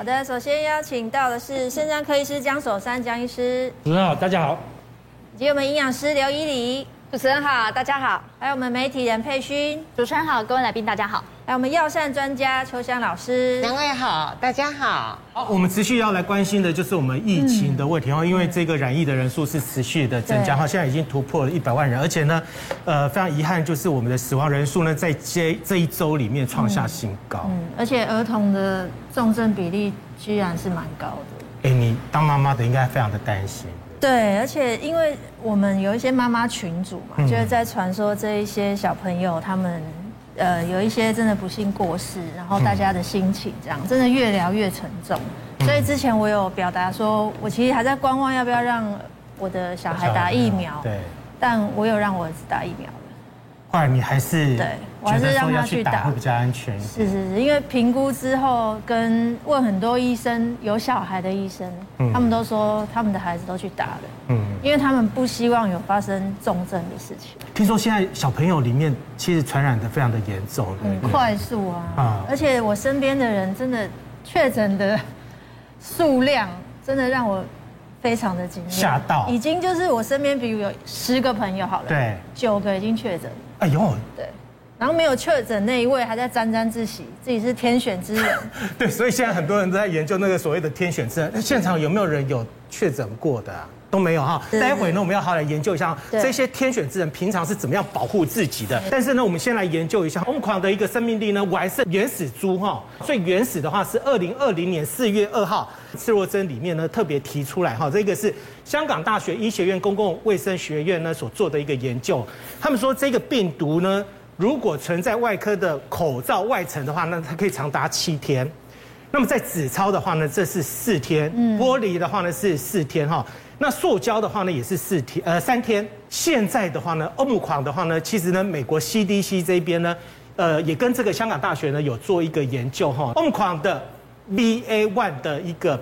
好的，首先邀请到的是肾脏科医师江守山江医师。主持人好，大家好。以及我们营养师刘依礼。主持人好，大家好。还有我们媒体人佩勋。主持人好，各位来宾大家好。还有我们药膳专家秋香老师。两位好，大家好。好，我们持续要来关心的就是我们疫情的问题哈，因为这个染疫的人数是持续的增加哈，现在已经突破了一百万人，而且呢，呃，非常遗憾就是我们的死亡人数呢，在这这一周里面创下新高。嗯，而且儿童的重症比例居然是蛮高的。哎，你当妈妈的应该非常的担心。对，而且因为我们有一些妈妈群组嘛，就是在传说这一些小朋友他们，呃，有一些真的不幸过世，然后大家的心情这样，真的越聊越沉重。所以之前我有表达说，我其实还在观望要不要让我的小孩打疫苗，对，但我有让我儿子打疫苗。后来你还是对，我还是让他去打，会比较安全。是是是，因为评估之后跟问很多医生，有小孩的医生，他们都说他们的孩子都去打了，嗯，因为他们不希望有发生重症的事情。听说现在小朋友里面其实传染的非常的严重，很快速啊，啊，而且我身边的人真的确诊的数量真的让我非常的惊讶，吓到，已经就是我身边，比如有十个朋友好了，对，九个已经确诊。哎呦，对，然后没有确诊那一位还在沾沾自喜，自己是天选之人。对，所以现在很多人都在研究那个所谓的天选之人。那现场有没有人有确诊过的啊？都没有哈。待会呢，我们要好好来研究一下这些天选之人平常是怎么样保护自己的。但是呢，我们先来研究一下 Omicron 的一个生命力呢，我还是原始株哈。最原始的话是二零二零年四月二号，赤若针里面呢特别提出来哈，这个是香港大学医学院公共卫生学院呢所做的一个研究。他们说这个病毒呢，如果存在外科的口罩外层的话，那它可以长达七天。那么在纸钞的话呢，这是四天；玻璃的话呢是四天哈。那塑胶的话呢，也是四天，呃，三天。现在的话呢，Omicron 的话呢，其实呢，美国 CDC 这边呢，呃，也跟这个香港大学呢有做一个研究哈。Omicron 的 BA.1 的一个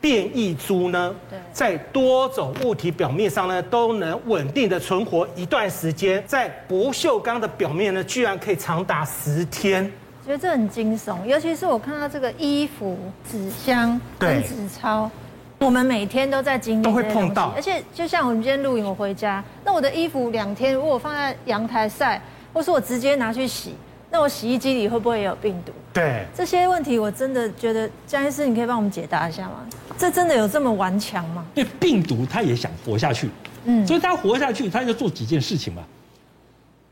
变异株呢，在多种物体表面上呢，都能稳定的存活一段时间，在不锈钢的表面呢，居然可以长达十天。觉得这很惊悚，尤其是我看到这个衣服、纸箱跟纸钞。我们每天都在经历，都会碰到。而且就像我们今天录影，我回家，那我的衣服两天，如果我放在阳台晒，或是我直接拿去洗，那我洗衣机里会不会也有病毒？对，这些问题我真的觉得江医师，你可以帮我们解答一下吗？这真的有这么顽强吗？因为病毒它也想活下去，嗯，所以它活下去，它要做几件事情嘛。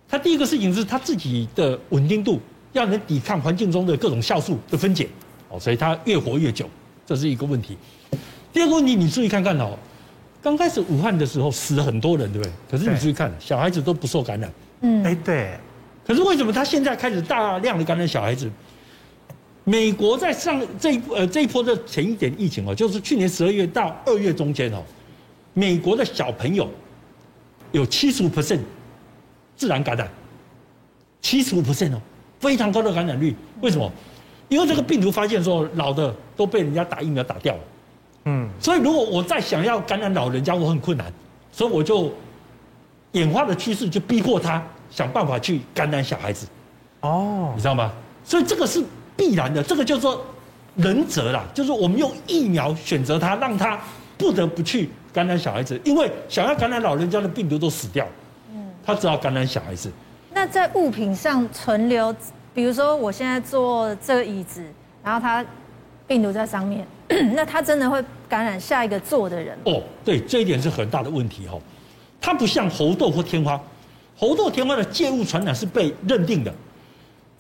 它第一个事情是它自己的稳定度要能抵抗环境中的各种酵素的分解，哦，所以它越活越久，这是一个问题。第二个问题，你注意看看哦，刚开始武汉的时候死了很多人，对不对？可是你注意看，小孩子都不受感染。嗯，哎，对。可是为什么他现在开始大量的感染小孩子？美国在上这一呃这一波的前一点疫情哦，就是去年十二月到二月中间哦，美国的小朋友有七十五 percent 自然感染，七十五 percent 哦，非常高的感染率。为什么？因为这个病毒发现说老的都被人家打疫苗打掉了。嗯，所以如果我再想要感染老人家，我很困难，所以我就演化的趋势就逼迫他想办法去感染小孩子，哦，你知道吗？所以这个是必然的，这个叫做人择啦，就是我们用疫苗选择他，让他不得不去感染小孩子，因为想要感染老人家的病毒都死掉，嗯，他只好感染小孩子。那在物品上存留，比如说我现在坐这个椅子，然后它病毒在上面。那他真的会感染下一个坐的人？哦，对，这一点是很大的问题哈。它不像猴痘或天花，猴痘、天花的介物传染是被认定的，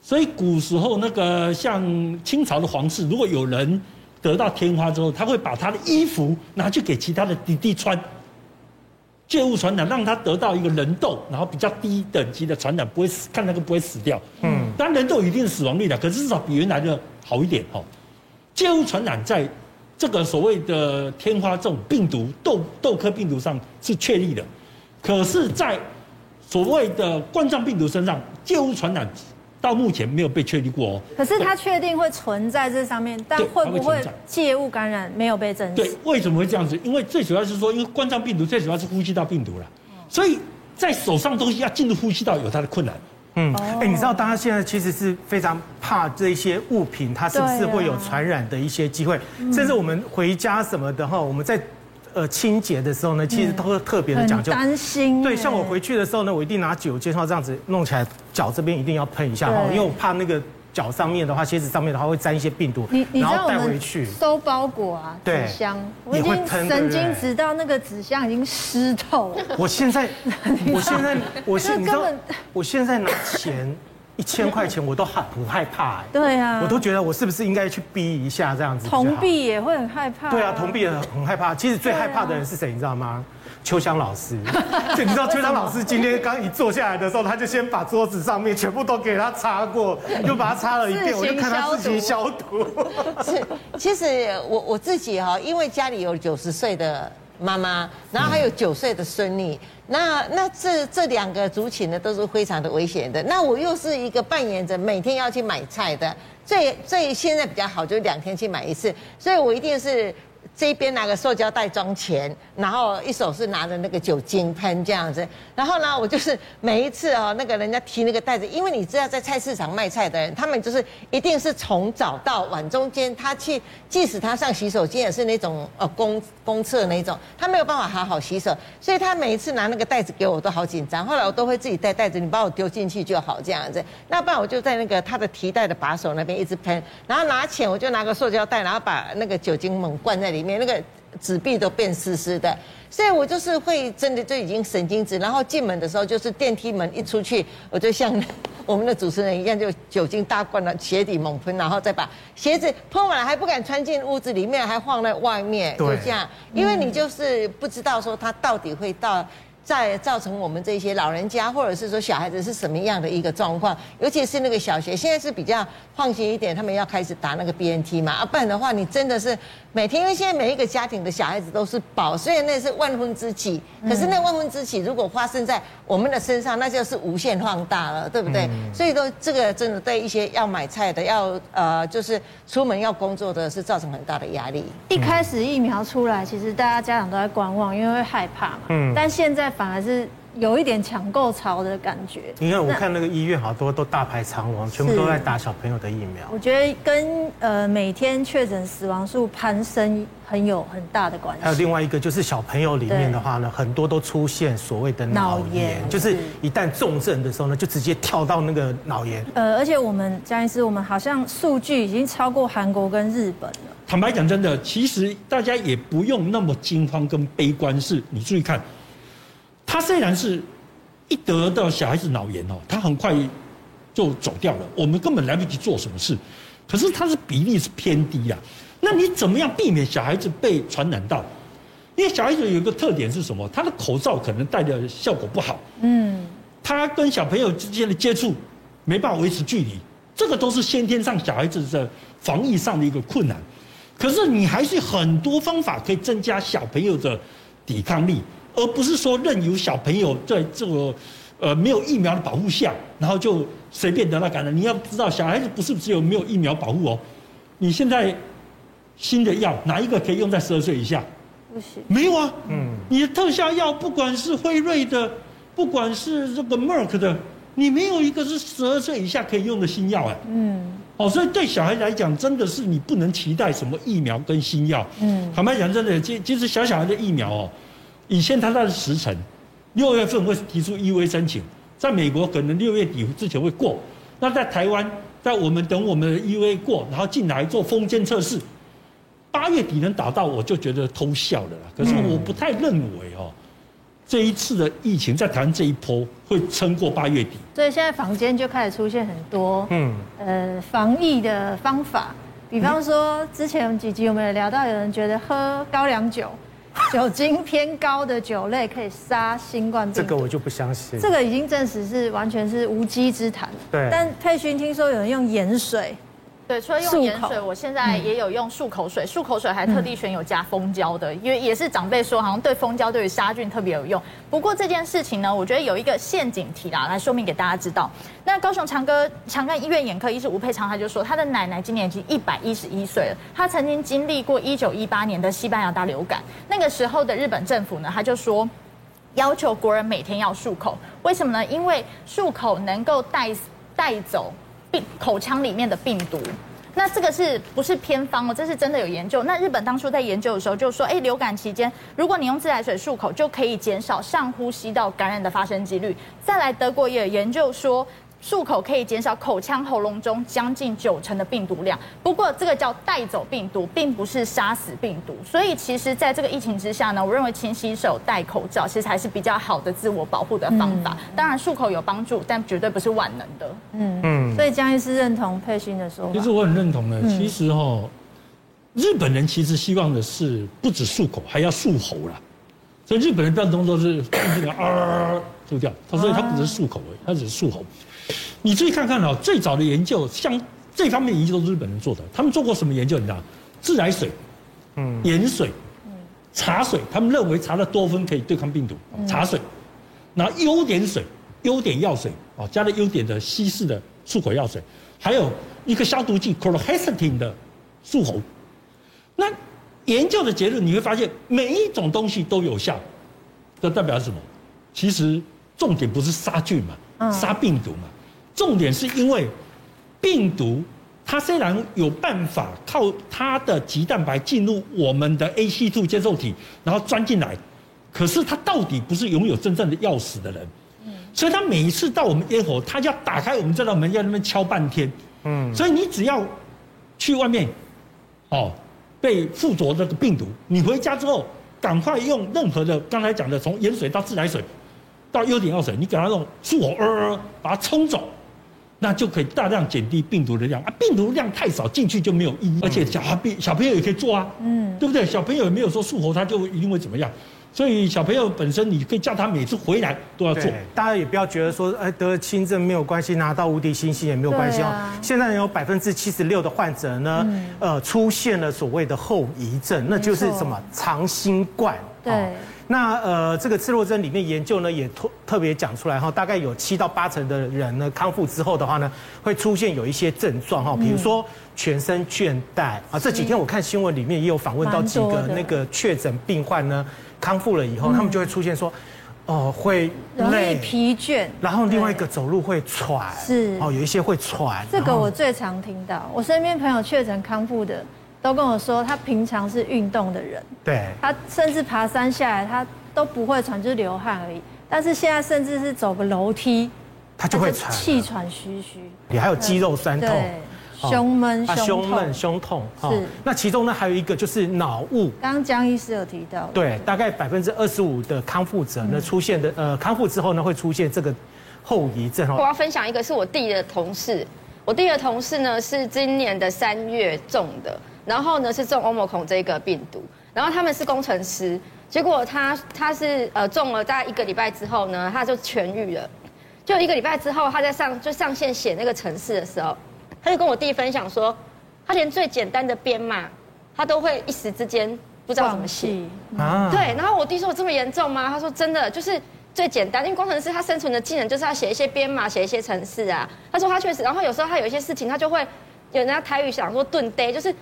所以古时候那个像清朝的皇室，如果有人得到天花之后，他会把他的衣服拿去给其他的弟弟穿，借物传染让他得到一个人痘，然后比较低等级的传染不会死，看那个不会死掉。嗯，当然人痘有一定的死亡率的，可是至少比原来的好一点哈。介物传染在这个所谓的天花这种病毒痘痘科病毒上是确立的，可是，在所谓的冠状病毒身上，介物传染到目前没有被确立过哦。可是它确定会存在这上面，但会不会介物感染没有被证实？对，为什么会这样子？因为最主要是说，因为冠状病毒最主要是呼吸道病毒了，所以在手上东西要进入呼吸道有它的困难。嗯，哎，你知道大家现在其实是非常怕这一些物品，它是不是会有传染的一些机会？甚至我们回家什么的哈，我们在呃清洁的时候呢，其实都会特别的讲究，担心。对，像我回去的时候呢，我一定拿酒精，然后这样子弄起来，脚这边一定要喷一下哈，因为我怕那个。脚上面的话，鞋子上面的话会沾一些病毒，你你然后带回去收包裹啊，纸箱，我已经神经直到那个纸箱已经湿透了。我现在，我现在，我现 你知道，我现在拿钱一千块钱我都很很害怕哎。对啊，我都觉得我是不是应该去逼一下这样子。铜币也会很害怕。对啊，铜币也很害怕。其实最害怕的人是谁，你知道吗？秋香老师，就你知道秋香老师今天刚一坐下来的时候，他就先把桌子上面全部都给他擦过，又把它擦了一遍，我就看他自己消毒。是，其实我我自己哈，因为家里有九十岁的妈妈，然后还有九岁的孙女，那那这这两个族群呢都是非常的危险的。那我又是一个扮演着每天要去买菜的，最最现在比较好，就是两天去买一次，所以我一定是。这边拿个塑胶袋装钱，然后一手是拿着那个酒精喷这样子，然后呢，我就是每一次哦，那个人家提那个袋子，因为你知道在菜市场卖菜的人，他们就是一定是从早到晚中间，他去，即使他上洗手间也是那种呃公公厕那种，他没有办法好好洗手，所以他每一次拿那个袋子给我，都好紧张。后来我都会自己带袋子，你把我丢进去就好这样子。那不然我就在那个他的提袋的把手那边一直喷，然后拿钱我就拿个塑胶袋，然后把那个酒精猛灌在里。连那个纸币都变湿湿的，所以我就是会真的就已经神经质，然后进门的时候就是电梯门一出去，我就像我们的主持人一样，就酒精大罐了鞋底猛喷，然后再把鞋子喷完了还不敢穿进屋子里面，还放在外面，就这样，因为你就是不知道说它到底会到。再造成我们这些老人家或者是说小孩子是什么样的一个状况，尤其是那个小学，现在是比较放心一点，他们要开始打那个 BNT 嘛，啊，不然的话你真的是每天，因为现在每一个家庭的小孩子都是宝，虽然那是万分之几，可是那万分之几如果发生在我们的身上，那就是无限放大了，对不对？所以说这个真的对一些要买菜的，要呃就是出门要工作的，是造成很大的压力。一开始疫苗出来，其实大家家长都在观望，因为会害怕嘛。嗯。但现在。反而是有一点抢购潮的感觉。你看，我看那个医院好多都大排长龙，全部都在打小朋友的疫苗。我觉得跟呃每天确诊死亡数攀升很有很大的关系。还有另外一个就是小朋友里面的话呢，很多都出现所谓的脑炎，就是一旦重症的时候呢，就直接跳到那个脑炎。呃，而且我们江医师，我们好像数据已经超过韩国跟日本了。坦白讲，真的，其实大家也不用那么惊慌跟悲观。是，你注意看。他虽然是一得到小孩子脑炎哦，他很快就走掉了，我们根本来不及做什么事。可是他的比例是偏低啊，那你怎么样避免小孩子被传染到？因为小孩子有一个特点是什么？他的口罩可能戴的效果不好，嗯，他跟小朋友之间的接触没办法维持距离，这个都是先天上小孩子的防疫上的一个困难。可是你还是很多方法可以增加小朋友的抵抗力。而不是说任由小朋友在这个呃没有疫苗的保护下，然后就随便得到感染。你要知道，小孩子不是只有没有疫苗保护哦。你现在新的药哪一个可以用在十二岁以下？不行，没有啊。嗯，你的特效药，不管是辉瑞的，不管是这个 Merck 的，你没有一个是十二岁以下可以用的新药哎。嗯。哦，所以对小孩来讲，真的是你不能期待什么疫苗跟新药。嗯。坦白讲，真的，其其实小小孩的疫苗哦。以现在它的时辰，六月份会提出 EUA 申请，在美国可能六月底之前会过。那在台湾，在我们等我们的 EUA 过，然后进来做封间测试，八月底能打到，我就觉得偷笑了啦。可是我不太认为哦，这一次的疫情在台湾这一波会撑过八月底。所以现在房间就开始出现很多嗯呃防疫的方法，比方说之前几集我们有聊到，有人觉得喝高粱酒。酒精偏高的酒类可以杀新冠病毒，这个我就不相信。这个已经证实是完全是无稽之谈。对。但佩勋听说有人用盐水。对，除了用盐水，我现在也有用漱口水。漱口水还特地选有加蜂胶的，因为也是长辈说好像对蜂胶对于杀菌特别有用。不过这件事情呢，我觉得有一个陷阱题啦，来说明给大家知道。那高雄长庚长庚医院眼科医师吴佩昌他就说，他的奶奶今年已经一百一十一岁了，他曾经经历过一九一八年的西班牙大流感，那个时候的日本政府呢，他就说。要求国人每天要漱口。为什么呢？因为漱口能够带带走病口腔里面的病毒。那这个是不是偏方哦？这是真的有研究。那日本当初在研究的时候就说，哎，流感期间，如果你用自来水漱口，就可以减少上呼吸道感染的发生几率。再来，德国也有研究说。漱口可以减少口腔喉咙中将近九成的病毒量，不过这个叫带走病毒，并不是杀死病毒。所以其实，在这个疫情之下呢，我认为勤洗手、戴口罩，其实才是比较好的自我保护的方法。嗯、当然，漱口有帮助，但绝对不是万能的。嗯嗯。所以江医师认同佩勋的说法。其实我很认同的。其实哈、哦，日本人其实希望的是不止漱口，还要漱喉啦。所以日本人标准动作是这个啊漱掉，他所以他不是漱口而已，他只是漱喉。你注意看看哦，最早的研究，像这方面研究都是日本人做的。他们做过什么研究？你知道？自来水、嗯，盐水、嗯，茶水，他们认为茶的多酚可以对抗病毒。茶水，然后优碘水、优碘药水啊，加了优碘的稀释的漱口药水，还有一个消毒剂 chlorhexidine 的漱口。那研究的结论你会发现，每一种东西都有效。这代表什么？其实重点不是杀菌嘛。杀病毒嘛，重点是因为病毒它虽然有办法靠它的棘蛋白进入我们的 ACE2 接受体，然后钻进来，可是它到底不是拥有真正的钥匙的人，所以他每一次到我们咽喉，他就要打开我们这道门，要那边敲半天，嗯，所以你只要去外面，哦，被附着这个病毒，你回家之后赶快用任何的刚才讲的从盐水到自来水。到优碘药水，你给它用漱口，呃，把它冲走，那就可以大量减低病毒的量啊。病毒量太少，进去就没有意义。而且小孩病、小朋友也可以做啊，嗯，对不对？小朋友也没有说漱口他就一定会怎么样，所以小朋友本身你可以叫他每次回来都要做。大家也不要觉得说，哎，得了轻症没有关系，拿到无敌星星也没有关系哦。啊、现在有百分之七十六的患者呢，嗯、呃，出现了所谓的后遗症，那就是什么长新冠。对。哦那呃，这个刺若针里面研究呢，也特特别讲出来哈，大概有七到八成的人呢，康复之后的话呢，会出现有一些症状哈，比如说全身倦怠啊。这几天我看新闻里面也有访问到几个那个确诊病患呢，康复了以后，他们就会出现说，哦，会累、疲倦，然后另外一个走路会喘，是哦，有一些会喘。这个我最常听到，我身边朋友确诊康复的。都跟我说，他平常是运动的人，对，他甚至爬山下来，他都不会喘，就是流汗而已。但是现在甚至是走个楼梯，他就会喘，气喘吁吁。也还有肌肉酸痛，胸闷、胸闷、胸痛。是。那其中呢，还有一个就是脑雾。刚刚江医师有提到，对，大概百分之二十五的康复者呢，出现的呃康复之后呢，会出现这个后遗症。我要分享一个是我弟的同事，我弟的同事呢是今年的三月中的。然后呢，是中欧盟孔这个病毒，然后他们是工程师，结果他他是呃中了大概一个礼拜之后呢，他就痊愈了，就一个礼拜之后，他在上就上线写那个程式的时候，他就跟我弟分享说，他连最简单的编码，他都会一时之间不知道怎么写啊，对，然后我弟说我这么严重吗？他说真的，就是最简单，因为工程师他生存的技能就是要写一些编码，写一些程式啊，他说他确实，然后有时候他有一些事情他就会有人家台语想说顿呆，就是。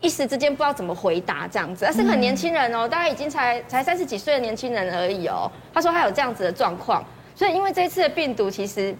一时之间不知道怎么回答这样子，他是很年轻人哦，大概已经才才三十几岁的年轻人而已哦。他说他有这样子的状况，所以因为这次的病毒，其实，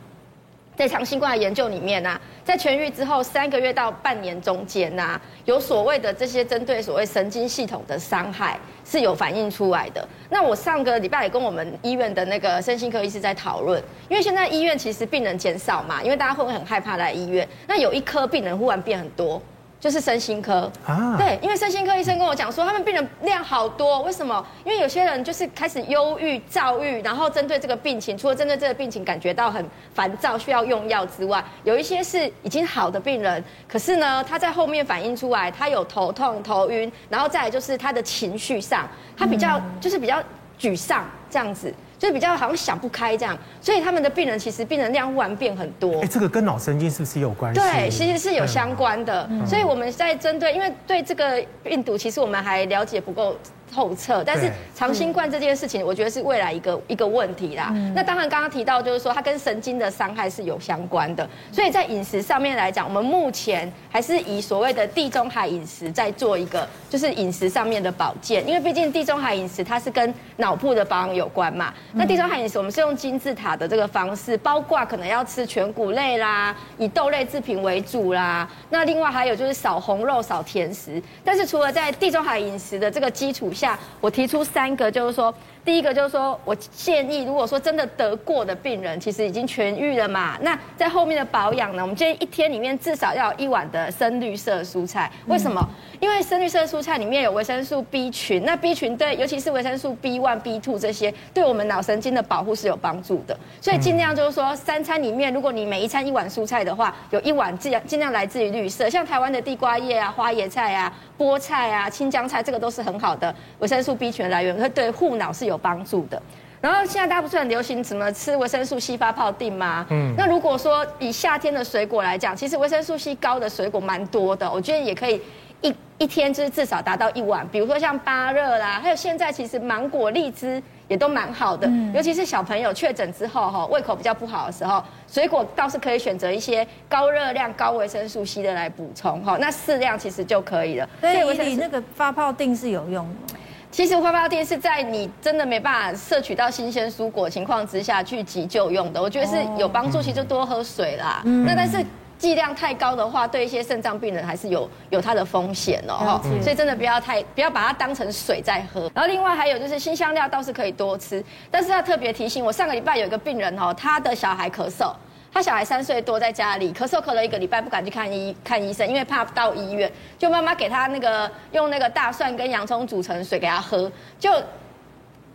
在长新冠的研究里面呢，在痊愈之后三个月到半年中间呐，有所谓的这些针对所谓神经系统的伤害是有反映出来的。那我上个礼拜也跟我们医院的那个身心科医师在讨论，因为现在医院其实病人减少嘛，因为大家会不会很害怕来医院？那有一科病人忽然变很多。就是身心科啊，对，因为身心科医生跟我讲说，他们病人量好多，为什么？因为有些人就是开始忧郁、躁郁，然后针对这个病情，除了针对这个病情感觉到很烦躁，需要用药之外，有一些是已经好的病人，可是呢，他在后面反映出来，他有头痛、头晕，然后再来就是他的情绪上，他比较就是比较沮丧这样子。就比较好像想不开这样，所以他们的病人其实病人量忽然变很多。哎，这个跟脑神经是不是有关系？对，其实是有相关的。所以我们在针对，因为对这个病毒，其实我们还了解不够透彻。但是长新冠这件事情，我觉得是未来一个一个问题啦。那当然刚刚提到就是说，它跟神经的伤害是有相关的。所以在饮食上面来讲，我们目前还是以所谓的地中海饮食在做一个，就是饮食上面的保健。因为毕竟地中海饮食它是跟脑部的保养有关嘛。那地中海饮食我们是用金字塔的这个方式，包括可能要吃全谷类啦，以豆类制品为主啦。那另外还有就是少红肉、少甜食。但是除了在地中海饮食的这个基础下，我提出三个，就是说，第一个就是说我建议，如果说真的得过的病人，其实已经痊愈了嘛，那在后面的保养呢，我们建议一天里面至少要有一碗的深绿色蔬菜。为什么？因为深绿色蔬菜里面有维生素 B 群，那 B 群对，尤其是维生素 B one、B two 这些，对我们脑神经的保护是有帮助的。所以尽量就是说，三餐里面，如果你每一餐一碗蔬菜的话，有一碗尽量尽量来自于绿色，像台湾的地瓜叶啊、花椰菜啊。菠菜啊、青江菜，这个都是很好的维生素 B 群的来源，会对护脑是有帮助的。然后现在大家不是很流行什么吃维生素 C 发泡定吗？嗯，那如果说以夏天的水果来讲，其实维生素 C 高的水果蛮多的，我觉得也可以一一天就是至少达到一碗。比如说像芭乐啦，还有现在其实芒果、荔枝。也都蛮好的，尤其是小朋友确诊之后哈，胃口比较不好的时候，水果倒是可以选择一些高热量、高维生素 C 的来补充哈，那适量其实就可以了。所以你那个发泡定是有用的。其实发泡定是在你真的没办法摄取到新鲜蔬果情况之下去急救用的，我觉得是有帮助。其实就多喝水啦。那但是。剂量太高的话，对一些肾脏病人还是有有它的风险哦，所以真的不要太不要把它当成水在喝。然后另外还有就是辛香料倒是可以多吃，但是要特别提醒我，上个礼拜有一个病人哦，他的小孩咳嗽，他小孩三岁多在家里咳嗽咳了一个礼拜，不敢去看医看医生，因为怕到医院，就妈妈给他那个用那个大蒜跟洋葱煮成水给他喝，就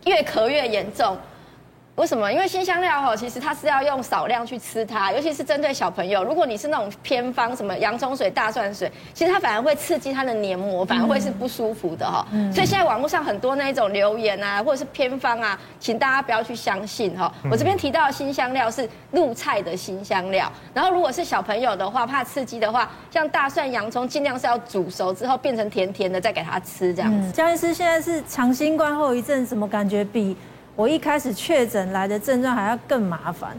越咳越严重。为什么？因为新香料哈，其实它是要用少量去吃它，尤其是针对小朋友。如果你是那种偏方，什么洋葱水、大蒜水，其实它反而会刺激他的黏膜，反而会是不舒服的哈。嗯、所以现在网络上很多那一种留言啊，或者是偏方啊，请大家不要去相信哈。我这边提到的新香料是入菜的新香料，然后如果是小朋友的话，怕刺激的话，像大蒜、洋葱，尽量是要煮熟之后变成甜甜的，再给他吃这样子。江医师现在是长新冠后遗症，怎么感觉比？我一开始确诊来的症状还要更麻烦。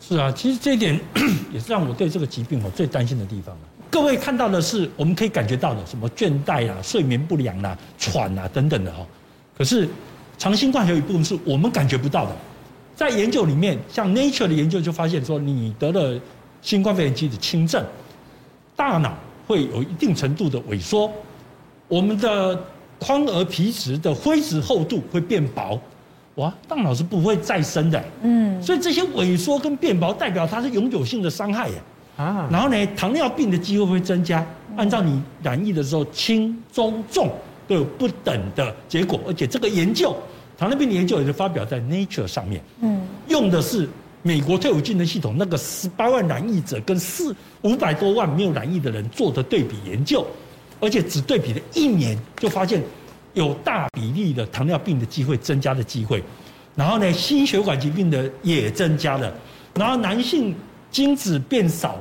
是啊，其实这一点 也是让我对这个疾病我最担心的地方。各位看到的是我们可以感觉到的，什么倦怠啊、睡眠不良啊、喘啊等等的哈。可是长新冠有一部分是我们感觉不到的。在研究里面，像 Nature 的研究就发现说，你得了新冠肺炎机的轻症，大脑会有一定程度的萎缩，我们的眶额皮质的灰质厚度会变薄。哇，大脑是不会再生的，嗯，所以这些萎缩跟变薄代表它是永久性的伤害耶，啊，然后呢，糖尿病的机会会增加，按照你染疫的时候轻、中、重都有不等的结果，而且这个研究，糖尿病的研究也是发表在 Nature 上面，嗯，用的是美国退伍军人系统那个十八万染疫者跟四五百多万没有染疫的人做的对比研究，而且只对比了一年就发现。有大比例的糖尿病的机会增加的机会，然后呢，心血管疾病的也增加了，然后男性精子变少，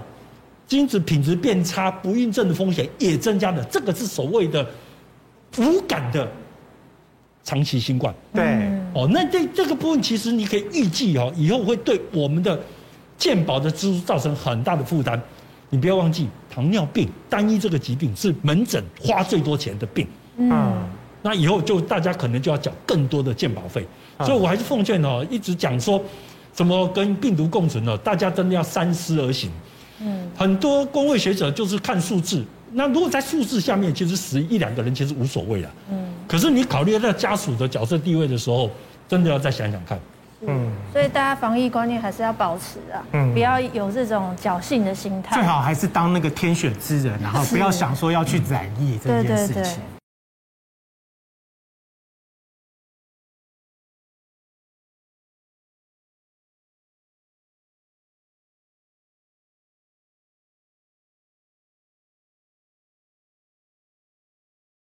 精子品质变差，不孕症的风险也增加了。这个是所谓的无感的长期新冠。对，哦，那这这个部分其实你可以预计哦，以后会对我们的健保的支出造成很大的负担。你不要忘记，糖尿病单一这个疾病是门诊花最多钱的病。嗯。那以后就大家可能就要缴更多的健保费，所以我还是奉劝哦，一直讲说，怎么跟病毒共存呢？大家真的要三思而行。嗯，很多公卫学者就是看数字，那如果在数字下面，其实死一两个人其实无所谓了。嗯，可是你考虑到家属的角色地位的时候，真的要再想想看。嗯，所以大家防疫观念还是要保持啊，嗯，不要有这种侥幸的心态。最好还是当那个天选之人，然后不要想说要去染疫这件事情。